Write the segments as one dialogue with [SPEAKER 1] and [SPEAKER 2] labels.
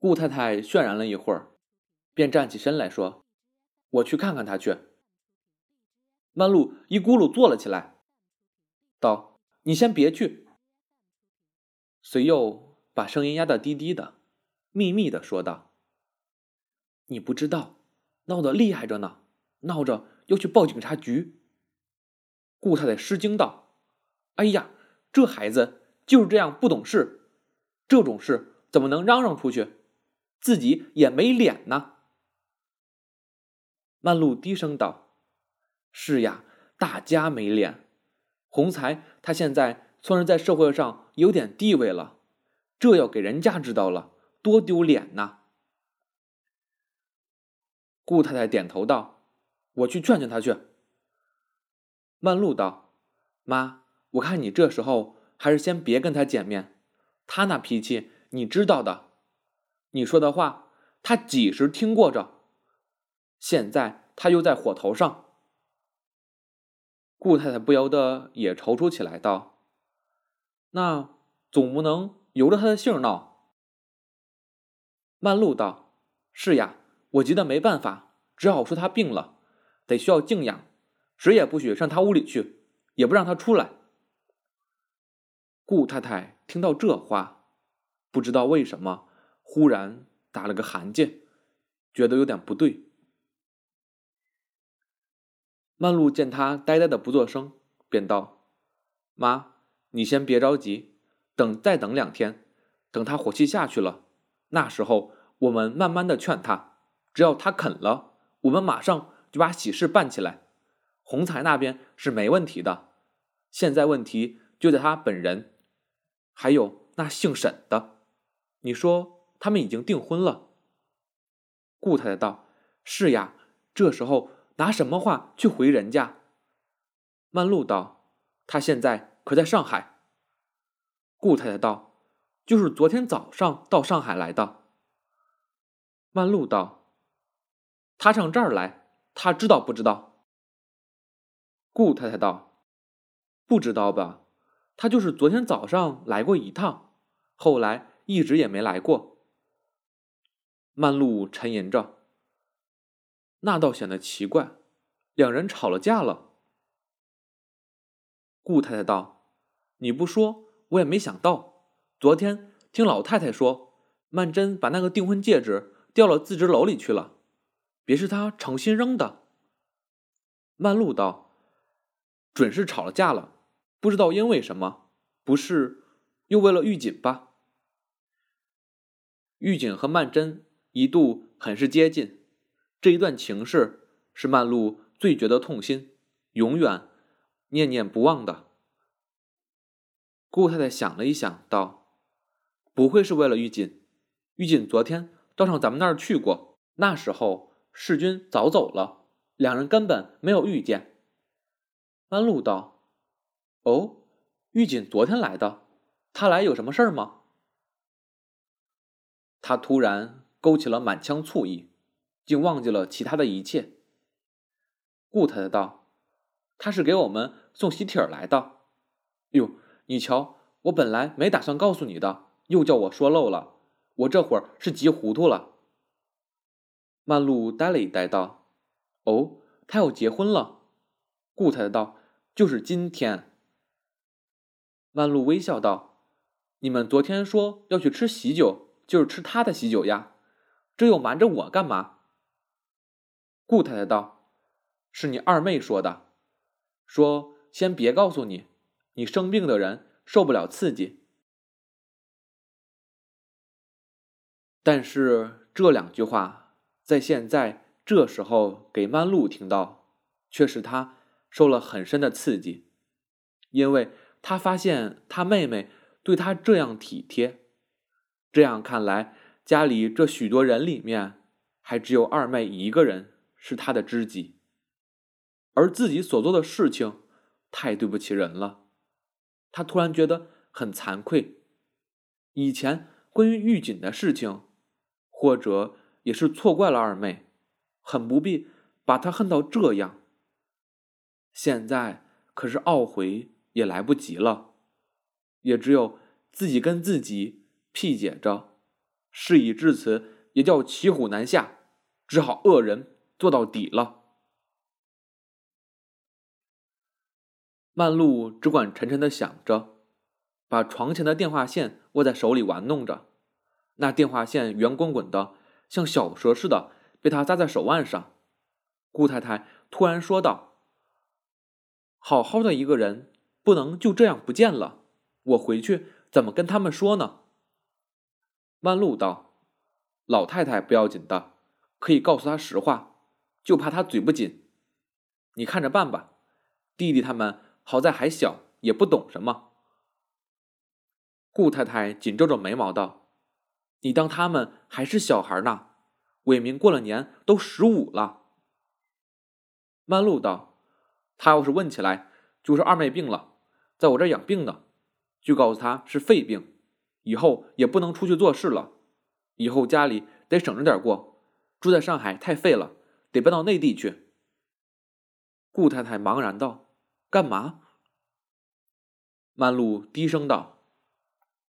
[SPEAKER 1] 顾太太渲染了一会儿，便站起身来说：“我去看看他去。”曼璐一咕噜坐了起来，道：“你先别去。”随又把声音压得低低的，秘密的说道：“你不知道，闹得厉害着呢，闹着要去报警察局。”顾太太失惊道：“哎呀，这孩子就是这样不懂事，这种事怎么能嚷嚷出去？自己也没脸呢。”曼璐低声道：“是呀，大家没脸。洪才他现在……”算是在社会上有点地位了，这要给人家知道了，多丢脸呐！顾太太点头道：“我去劝劝他去。”曼璐道：“妈，我看你这时候还是先别跟他见面，他那脾气你知道的，你说的话他几时听过着？现在他又在火头上。”顾太太不由得也踌躇起来，道。那总不能由着他的性闹。曼璐道：“是呀，我急得没办法，只好说他病了，得需要静养，谁也不许上他屋里去，也不让他出来。”顾太太听到这话，不知道为什么，忽然打了个寒噤，觉得有点不对。曼璐见他呆呆的不作声，便道：“妈。”你先别着急，等再等两天，等他火气下去了，那时候我们慢慢的劝他，只要他肯了，我们马上就把喜事办起来。洪才那边是没问题的，现在问题就在他本人，还有那姓沈的。你说他们已经订婚了？顾太太道：“是呀，这时候拿什么话去回人家？”曼璐道：“他现在。”可在上海，顾太太道：“就是昨天早上到上海来的。”曼璐道：“他上这儿来，他知道不知道？”顾太太道：“不知道吧？他就是昨天早上来过一趟，后来一直也没来过。”曼璐沉吟着：“那倒显得奇怪，两人吵了架了。”顾太太道：“你不说，我也没想到。昨天听老太太说，曼桢把那个订婚戒指掉了自知楼里去了，别是她诚心扔的。”曼璐道：“准是吵了架了，不知道因为什么，不是又为了玉锦吧？”玉锦和曼桢一度很是接近，这一段情事是曼璐最觉得痛心，永远。念念不忘的。顾太太想了一想，道：“不会是为了玉锦？玉锦昨天到上咱们那儿去过，那时候世君早走了，两人根本没有遇见。”安禄道：“哦，玉锦昨天来的，他来有什么事儿吗？”他突然勾起了满腔醋意，竟忘记了其他的一切。顾太太道。他是给我们送喜帖来的。哟，你瞧，我本来没打算告诉你的，又叫我说漏了。我这会儿是急糊涂了。曼璐呆了一呆，道：“哦，他要结婚了。”顾太太道：“就是今天。”曼璐微笑道：“你们昨天说要去吃喜酒，就是吃他的喜酒呀，这又瞒着我干嘛？”顾太太道：“是你二妹说的。”说：“先别告诉你，你生病的人受不了刺激。”但是这两句话在现在这时候给曼璐听到，却是他受了很深的刺激，因为他发现他妹妹对他这样体贴，这样看来，家里这许多人里面，还只有二妹一个人是他的知己。而自己所做的事情太对不起人了，他突然觉得很惭愧。以前关于玉锦的事情，或者也是错怪了二妹，很不必把她恨到这样。现在可是懊悔也来不及了，也只有自己跟自己辟解着，事已至此，也叫骑虎难下，只好恶人做到底了。曼璐只管沉沉的想着，把床前的电话线握在手里玩弄着。那电话线圆滚滚的，像小蛇似的，被他扎在手腕上。顾太太突然说道：“好好的一个人，不能就这样不见了。我回去怎么跟他们说呢？”曼璐道：“老太太不要紧的，可以告诉她实话，就怕她嘴不紧。你看着办吧。弟弟他们好在还小，也不懂什么。”顾太太紧皱着眉毛道：“你当他们还是小孩呢？伟明过了年都十五了。”曼璐道：“他要是问起来，就是二妹病了，在我这儿养病呢，就告诉他是肺病，以后也不能出去做事了，以后家里得省着点过，住在上海太费了，得搬到内地去。”顾太太茫然道：“干嘛？”曼璐低声道：“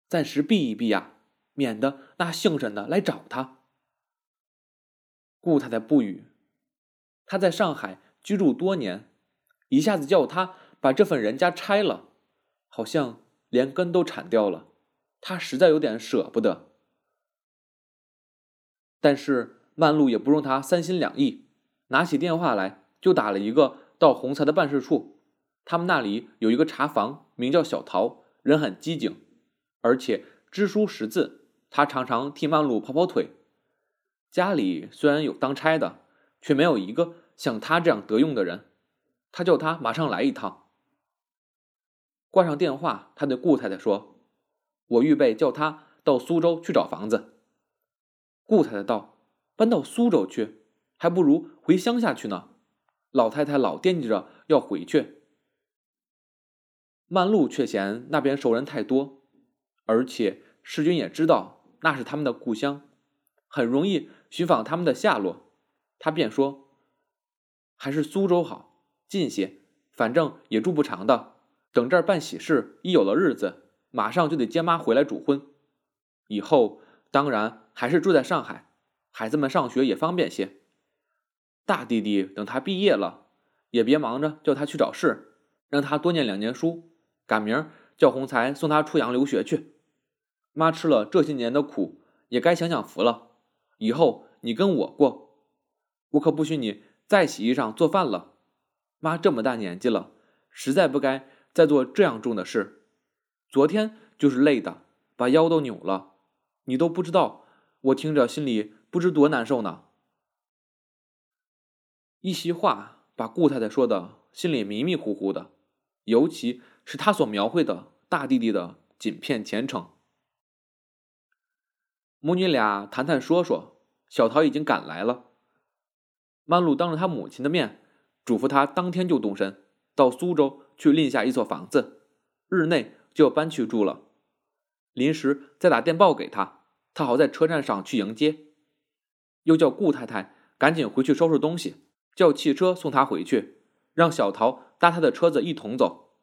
[SPEAKER 1] 暂时避一避呀，免得那姓沈的来找他。”顾太太不语，她在上海。居住多年，一下子叫他把这份人家拆了，好像连根都铲掉了。他实在有点舍不得。但是曼璐也不容他三心两意，拿起电话来就打了一个到洪才的办事处。他们那里有一个茶房，名叫小桃，人很机警，而且知书识字。他常常替曼璐跑跑腿。家里虽然有当差的，却没有一个。像他这样得用的人，他叫他马上来一趟。挂上电话，他对顾太太说：“我预备叫他到苏州去找房子。”顾太太道：“搬到苏州去，还不如回乡下去呢。老太太老惦记着要回去。”曼璐却嫌那边熟人太多，而且世君也知道那是他们的故乡，很容易寻访他们的下落，他便说。还是苏州好，近些，反正也住不长的。等这儿办喜事，一有了日子，马上就得接妈回来主婚。以后当然还是住在上海，孩子们上学也方便些。大弟弟等他毕业了，也别忙着叫他去找事，让他多念两年书，赶明儿叫洪才送他出洋留学去。妈吃了这些年的苦，也该享享福了。以后你跟我过，我可不许你。再洗衣裳做饭了，妈这么大年纪了，实在不该再做这样重的事。昨天就是累的，把腰都扭了，你都不知道，我听着心里不知多难受呢。一席话把顾太太说的心里迷迷糊糊的，尤其是她所描绘的大弟弟的锦片前程。母女俩谈谈说说，小桃已经赶来了。曼璐当着她母亲的面，嘱咐她当天就动身，到苏州去另下一所房子，日内就要搬去住了。临时再打电报给他，他好在车站上去迎接。又叫顾太太赶紧回去收拾东西，叫汽车送他回去，让小桃搭他的车子一同走。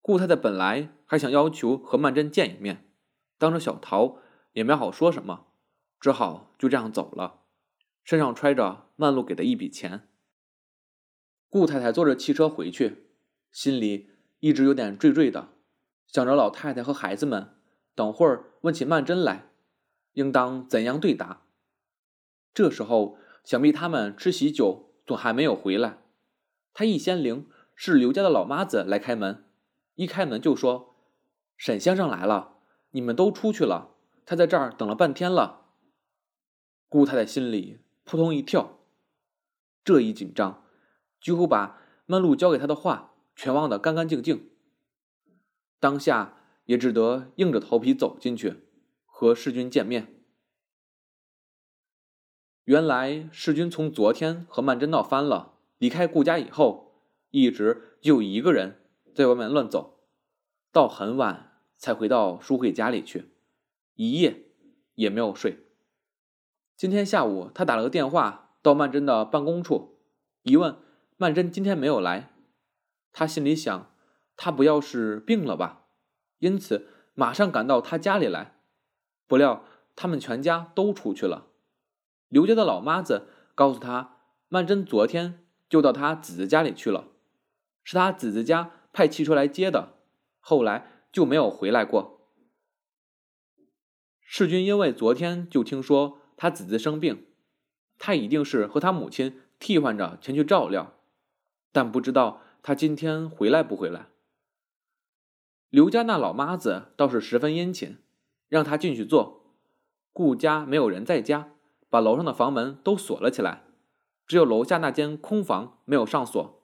[SPEAKER 1] 顾太太本来还想要求和曼桢见一面，当着小桃也没好说什么，只好就这样走了。身上揣着曼璐给的一笔钱。顾太太坐着汽车回去，心里一直有点惴惴的，想着老太太和孩子们等会儿问起曼桢来，应当怎样对答。这时候想必他们吃喜酒，总还没有回来。他一掀铃，是刘家的老妈子来开门，一开门就说：“沈先生来了，你们都出去了，他在这儿等了半天了。”姑太太心里。扑通一跳，这一紧张，几乎把曼璐交给他的话全忘得干干净净。当下也只得硬着头皮走进去和世君见面。原来世君从昨天和曼桢闹翻了，离开顾家以后，一直就一个人在外面乱走，到很晚才回到淑慧家里去，一夜也没有睡。今天下午，他打了个电话到曼桢的办公处，一问曼桢今天没有来，他心里想，他不要是病了吧？因此马上赶到他家里来。不料他们全家都出去了。刘家的老妈子告诉他，曼桢昨天就到他姊姊家里去了，是他姊姊家派汽车来接的，后来就没有回来过。世君因为昨天就听说他姊姊生病，他一定是和他母亲替换着前去照料，但不知道他今天回来不回来。刘家那老妈子倒是十分殷勤，让他进去坐。顾家没有人在家。把楼上的房门都锁了起来，只有楼下那间空房没有上锁。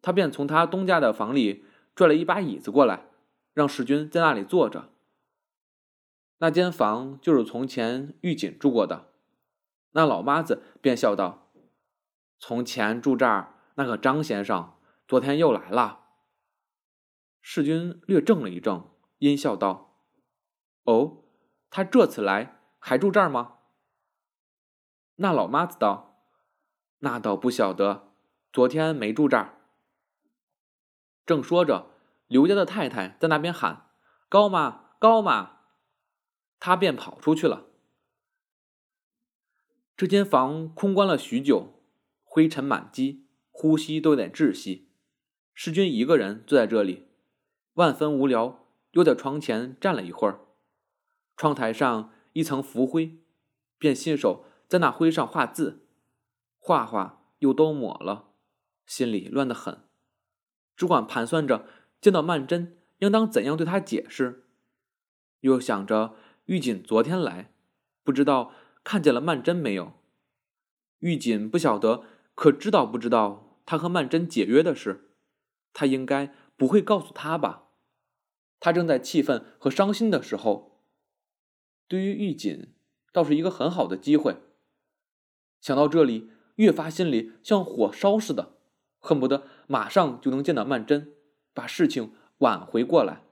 [SPEAKER 1] 他便从他东家的房里拽了一把椅子过来，让世君在那里坐着。那间房就是从前玉锦住过的。那老妈子便笑道：“从前住这儿那个张先生，昨天又来了。”世君略怔了一怔，阴笑道：“哦，他这次来还住这儿吗？”那老妈子道：“那倒不晓得，昨天没住这儿。”正说着，刘家的太太在那边喊：“高妈，高妈！”他便跑出去了。这间房空关了许久，灰尘满机，呼吸都有点窒息。世君一个人坐在这里，万分无聊，又在窗前站了一会儿。窗台上一层浮灰，便信手。在那灰上画字，画画又都抹了，心里乱得很，只管盘算着见到曼桢应当怎样对他解释，又想着玉锦昨天来，不知道看见了曼桢没有。玉锦不晓得，可知道不知道他和曼桢解约的事？他应该不会告诉他吧？他正在气愤和伤心的时候，对于玉锦倒是一个很好的机会。想到这里，越发心里像火烧似的，恨不得马上就能见到曼桢，把事情挽回过来。